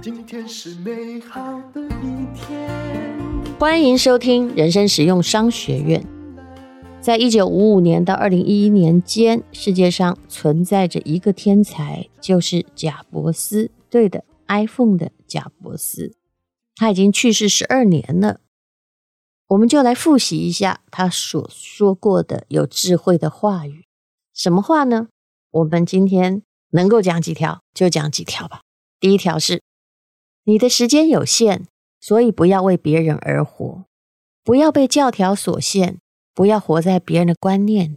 今天是美好的一天。欢迎收听人生实用商学院。在一九五五年到二零一一年间，世界上存在着一个天才，就是贾伯斯。对的，iPhone 的贾伯斯，他已经去世十二年了。我们就来复习一下他所说过的有智慧的话语。什么话呢？我们今天能够讲几条就讲几条吧。第一条是。你的时间有限，所以不要为别人而活，不要被教条所限，不要活在别人的观念，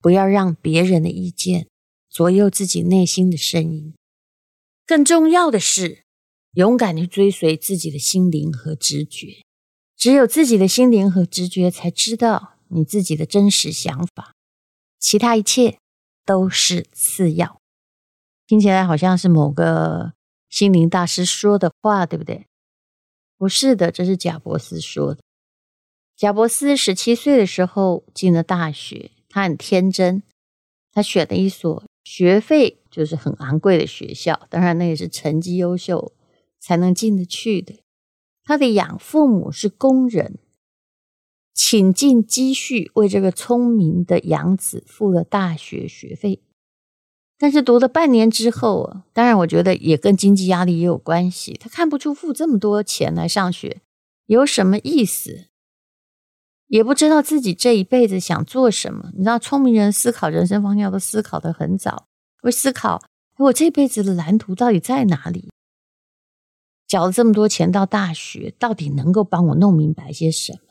不要让别人的意见左右自己内心的声音。更重要的是，勇敢地追随自己的心灵和直觉。只有自己的心灵和直觉才知道你自己的真实想法，其他一切都是次要。听起来好像是某个。心灵大师说的话，对不对？不是的，这是贾伯斯说的。贾伯斯十七岁的时候进了大学，他很天真，他选了一所学费就是很昂贵的学校，当然那也是成绩优秀才能进得去的。他的养父母是工人，倾尽积蓄为这个聪明的养子付了大学学费。但是读了半年之后，当然我觉得也跟经济压力也有关系。他看不出付这么多钱来上学有什么意思，也不知道自己这一辈子想做什么。你知道，聪明人思考人生方向都思考的很早，会思考我这辈子的蓝图到底在哪里？缴了这么多钱到大学，到底能够帮我弄明白些什么？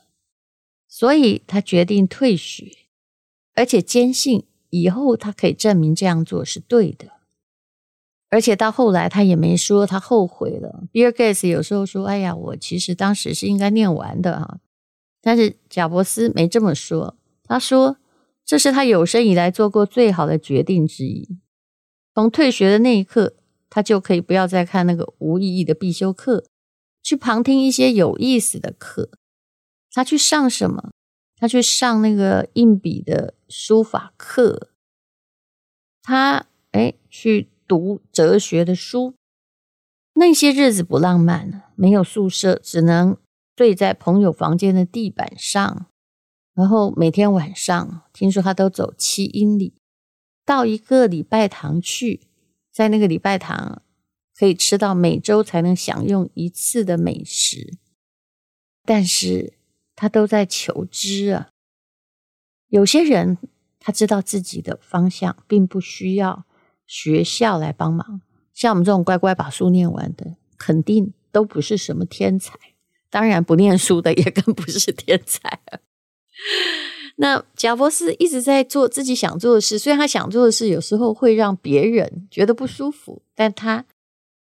所以他决定退学，而且坚信。以后他可以证明这样做是对的，而且到后来他也没说他后悔了。比尔盖茨有时候说：“哎呀，我其实当时是应该念完的啊。”但是贾伯斯没这么说，他说这是他有生以来做过最好的决定之一。从退学的那一刻，他就可以不要再看那个无意义的必修课，去旁听一些有意思的课。他去上什么？他去上那个硬笔的书法课，他哎去读哲学的书。那些日子不浪漫了，没有宿舍，只能睡在朋友房间的地板上。然后每天晚上，听说他都走七英里到一个礼拜堂去，在那个礼拜堂可以吃到每周才能享用一次的美食，但是。他都在求知啊。有些人他知道自己的方向，并不需要学校来帮忙。像我们这种乖乖把书念完的，肯定都不是什么天才。当然，不念书的也更不是天才。那贾伯斯一直在做自己想做的事，虽然他想做的事有时候会让别人觉得不舒服，但他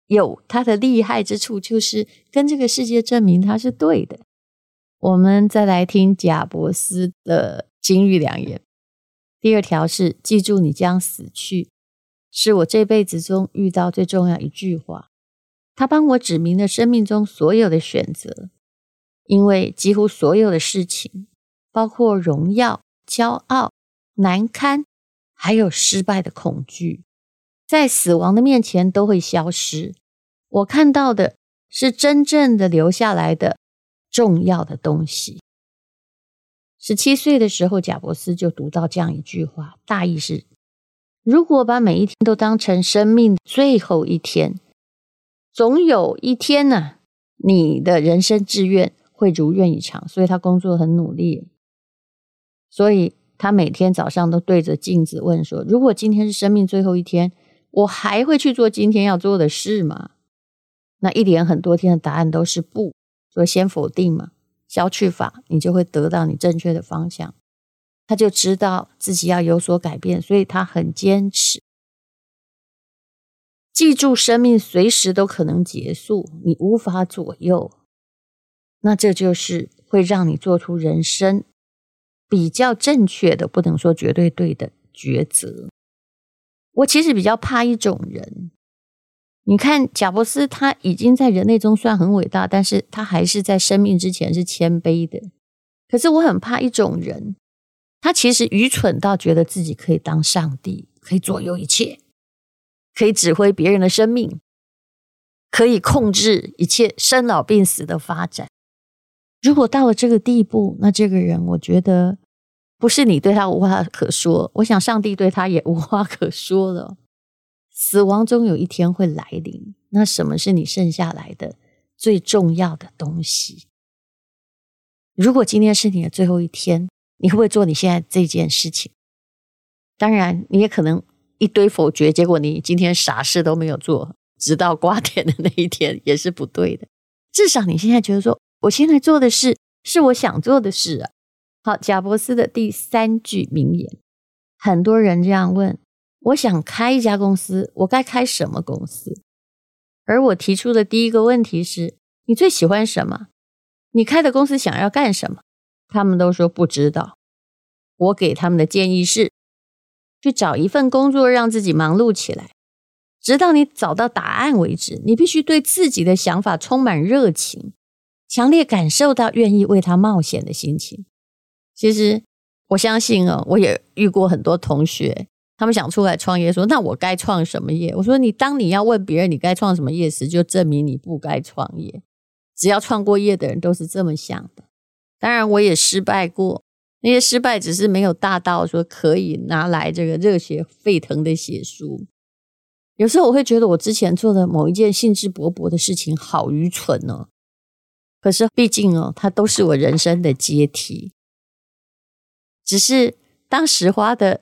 有他的厉害之处，就是跟这个世界证明他是对的。我们再来听贾伯斯的金玉良言。第二条是：记住，你将死去，是我这辈子中遇到最重要一句话。他帮我指明了生命中所有的选择，因为几乎所有的事情，包括荣耀、骄傲、难堪，还有失败的恐惧，在死亡的面前都会消失。我看到的是真正的留下来的。重要的东西。十七岁的时候，贾伯斯就读到这样一句话，大意是：如果把每一天都当成生命最后一天，总有一天呢、你的人生志愿会如愿以偿。所以他工作很努力，所以他每天早上都对着镜子问说：如果今天是生命最后一天，我还会去做今天要做的事吗？那一连很多天的答案都是不。所以先否定嘛，消去法，你就会得到你正确的方向。他就知道自己要有所改变，所以他很坚持。记住，生命随时都可能结束，你无法左右。那这就是会让你做出人生比较正确的，不能说绝对对的抉择。我其实比较怕一种人。你看，贾伯斯他已经在人类中算很伟大，但是他还是在生命之前是谦卑的。可是我很怕一种人，他其实愚蠢到觉得自己可以当上帝，可以左右一切，可以指挥别人的生命，可以控制一切生老病死的发展。如果到了这个地步，那这个人，我觉得不是你对他无话可说，我想上帝对他也无话可说了。死亡终有一天会来临，那什么是你剩下来的最重要的东西？如果今天是你的最后一天，你会不会做你现在这件事情？当然，你也可能一堆否决，结果你今天啥事都没有做，直到瓜田的那一天也是不对的。至少你现在觉得说，我现在做的事是我想做的事啊。好，贾伯斯的第三句名言，很多人这样问。我想开一家公司，我该开什么公司？而我提出的第一个问题是：你最喜欢什么？你开的公司想要干什么？他们都说不知道。我给他们的建议是：去找一份工作，让自己忙碌起来，直到你找到答案为止。你必须对自己的想法充满热情，强烈感受到愿意为他冒险的心情。其实我相信哦，我也遇过很多同学。他们想出来创业，说：“那我该创什么业？”我说：“你当你要问别人你该创什么业时，就证明你不该创业。只要创过业的人都是这么想的。当然，我也失败过，那些失败只是没有大到说可以拿来这个热血沸腾的写书。有时候我会觉得我之前做的某一件兴致勃勃的事情好愚蠢哦。可是毕竟哦，它都是我人生的阶梯。只是当时花的。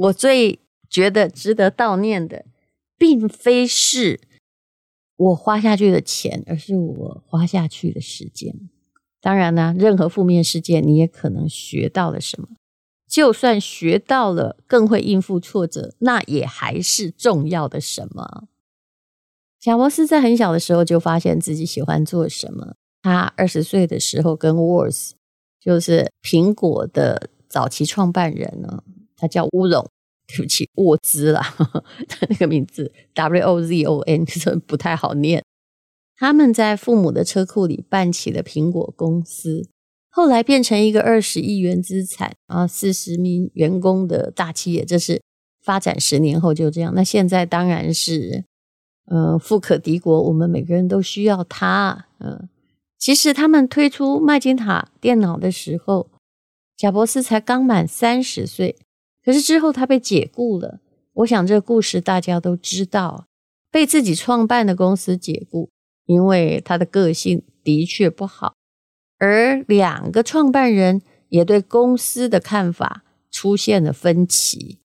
我最觉得值得悼念的，并非是我花下去的钱，而是我花下去的时间。当然呢，任何负面事件，你也可能学到了什么。就算学到了，更会应付挫折，那也还是重要的什么。贾伯斯在很小的时候就发现自己喜欢做什么。他二十岁的时候，跟沃兹，就是苹果的早期创办人呢。他叫乌龙，对不起，沃兹啦，他那个名字 W O Z O N，就是不太好念。他们在父母的车库里办起了苹果公司，后来变成一个二十亿元资产啊，四十名员工的大企业。这是发展十年后就这样。那现在当然是，呃，富可敌国，我们每个人都需要它。嗯、其实他们推出麦金塔电脑的时候，贾伯斯才刚满三十岁。可是之后他被解雇了，我想这个故事大家都知道，被自己创办的公司解雇，因为他的个性的确不好，而两个创办人也对公司的看法出现了分歧，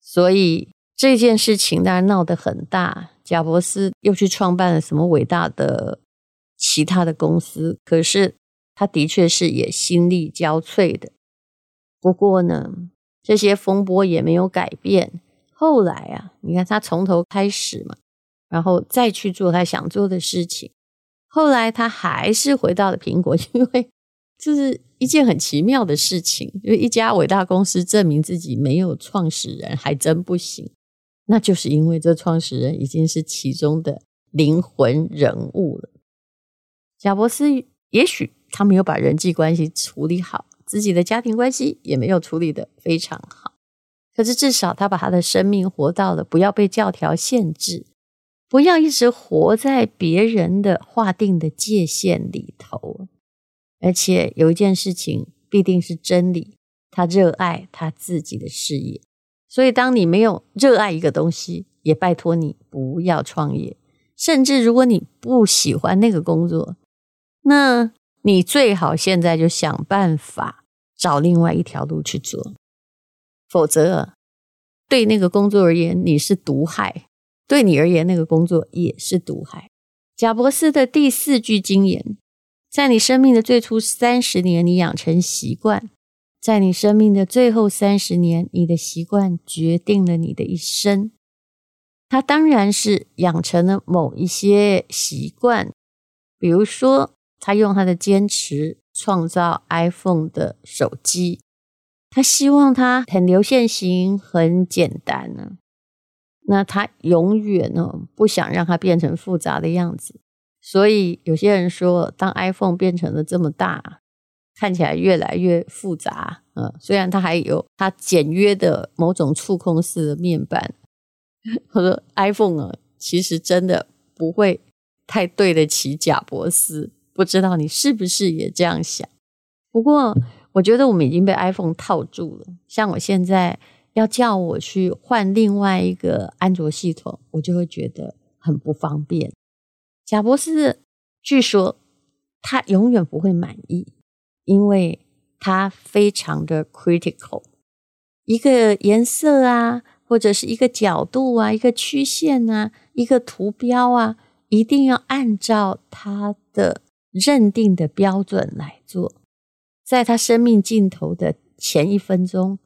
所以这件事情当然闹得很大。贾伯斯又去创办了什么伟大的其他的公司，可是他的确是也心力交瘁的。不过呢，这些风波也没有改变。后来啊，你看他从头开始嘛，然后再去做他想做的事情。后来他还是回到了苹果，因为这是一件很奇妙的事情。因为一家伟大公司证明自己没有创始人还真不行，那就是因为这创始人已经是其中的灵魂人物了。贾伯斯也许他没有把人际关系处理好。自己的家庭关系也没有处理得非常好，可是至少他把他的生命活到了，不要被教条限制，不要一直活在别人的划定的界限里头。而且有一件事情必定是真理，他热爱他自己的事业，所以当你没有热爱一个东西，也拜托你不要创业。甚至如果你不喜欢那个工作，那。你最好现在就想办法找另外一条路去做，否则对那个工作而言你是毒害，对你而言那个工作也是毒害。贾伯斯的第四句金言：在你生命的最初三十年，你养成习惯；在你生命的最后三十年，你的习惯决定了你的一生。他当然是养成了某一些习惯，比如说。他用他的坚持创造 iPhone 的手机，他希望它很流线型、很简单呢。那他永远呢不想让它变成复杂的样子。所以有些人说，当 iPhone 变成了这么大，看起来越来越复杂，嗯，虽然它还有它简约的某种触控式的面板，我说 iPhone 啊，其实真的不会太对得起贾伯斯。不知道你是不是也这样想？不过我觉得我们已经被 iPhone 套住了。像我现在要叫我去换另外一个安卓系统，我就会觉得很不方便。贾博士据说他永远不会满意，因为他非常的 critical。一个颜色啊，或者是一个角度啊，一个曲线啊，一个图标啊，一定要按照他的。认定的标准来做，在他生命尽头的前一分钟，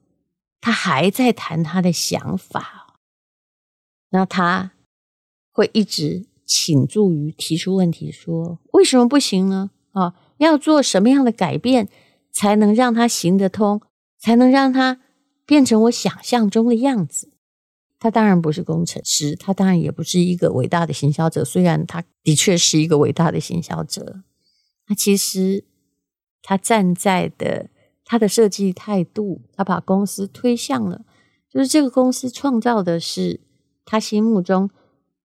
他还在谈他的想法，那他会一直倾注于提出问题，说为什么不行呢？啊，要做什么样的改变才能让他行得通，才能让他变成我想象中的样子？他当然不是工程师，他当然也不是一个伟大的行销者，虽然他的确是一个伟大的行销者。他其实，他站在的他的设计态度，他把公司推向了，就是这个公司创造的是他心目中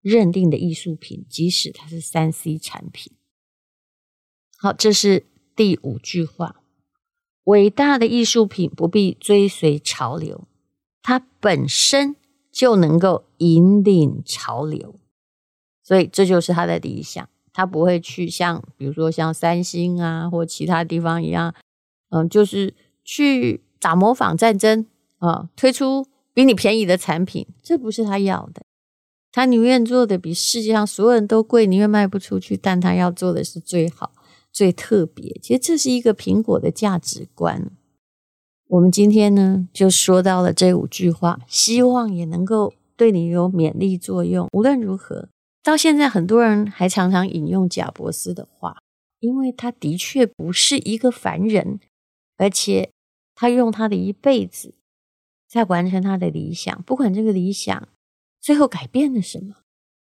认定的艺术品，即使它是三 C 产品。好，这是第五句话：伟大的艺术品不必追随潮流，它本身就能够引领潮流，所以这就是他的理想。他不会去像，比如说像三星啊，或其他地方一样，嗯，就是去打模仿战争啊，推出比你便宜的产品，这不是他要的。他宁愿做的比世界上所有人都贵，宁愿卖不出去，但他要做的是最好、最特别。其实这是一个苹果的价值观。我们今天呢，就说到了这五句话，希望也能够对你有勉励作用。无论如何。到现在，很多人还常常引用贾伯斯的话，因为他的确不是一个凡人，而且他用他的一辈子在完成他的理想。不管这个理想最后改变了什么，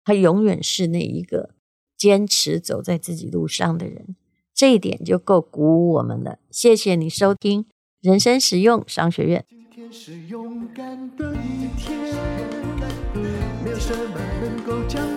他永远是那一个坚持走在自己路上的人。这一点就够鼓舞我们了。谢谢你收听人生实用商学院。今天是勇敢的一天，没有什么能够将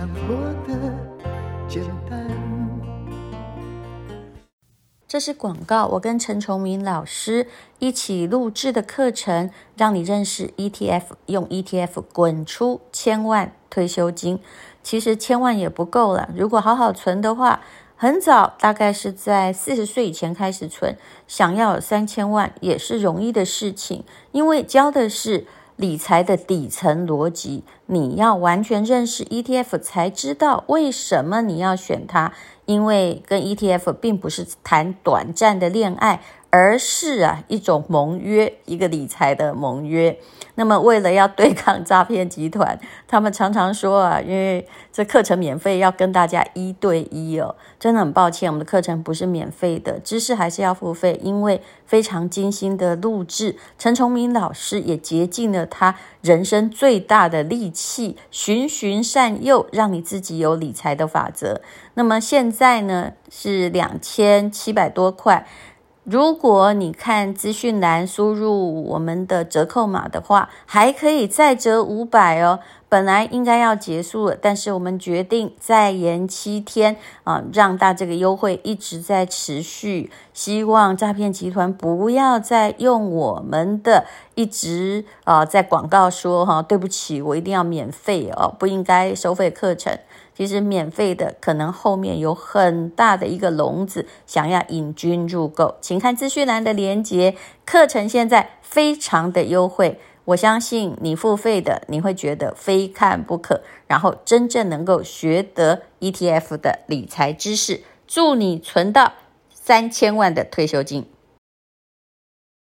尽量过得简单。这是广告，我跟陈崇明老师一起录制的课程，让你认识 ETF，用 ETF 滚出千万退休金。其实千万也不够了，如果好好存的话，很早，大概是在四十岁以前开始存，想要有三千万也是容易的事情，因为教的是理财的底层逻辑，你要完全认识 ETF，才知道为什么你要选它。因为跟 ETF 并不是谈短暂的恋爱，而是啊一种盟约，一个理财的盟约。那么为了要对抗诈骗集团，他们常常说啊，因为这课程免费，要跟大家一对一哦。真的很抱歉，我们的课程不是免费的，知识还是要付费，因为非常精心的录制。陈崇明老师也竭尽了他人生最大的力气，循循善诱，让你自己有理财的法则。那么现在呢，是两千七百多块。如果你看资讯栏输入我们的折扣码的话，还可以再折五百哦。本来应该要结束了，但是我们决定再延七天啊，让大这个优惠一直在持续。希望诈骗集团不要再用我们的一直啊在广告说哈，对不起，我一定要免费哦，不应该收费课程。其实免费的可能后面有很大的一个笼子，想要引君入购，请看资讯栏的链接。课程现在非常的优惠，我相信你付费的你会觉得非看不可，然后真正能够学得 ETF 的理财知识。祝你存到三千万的退休金。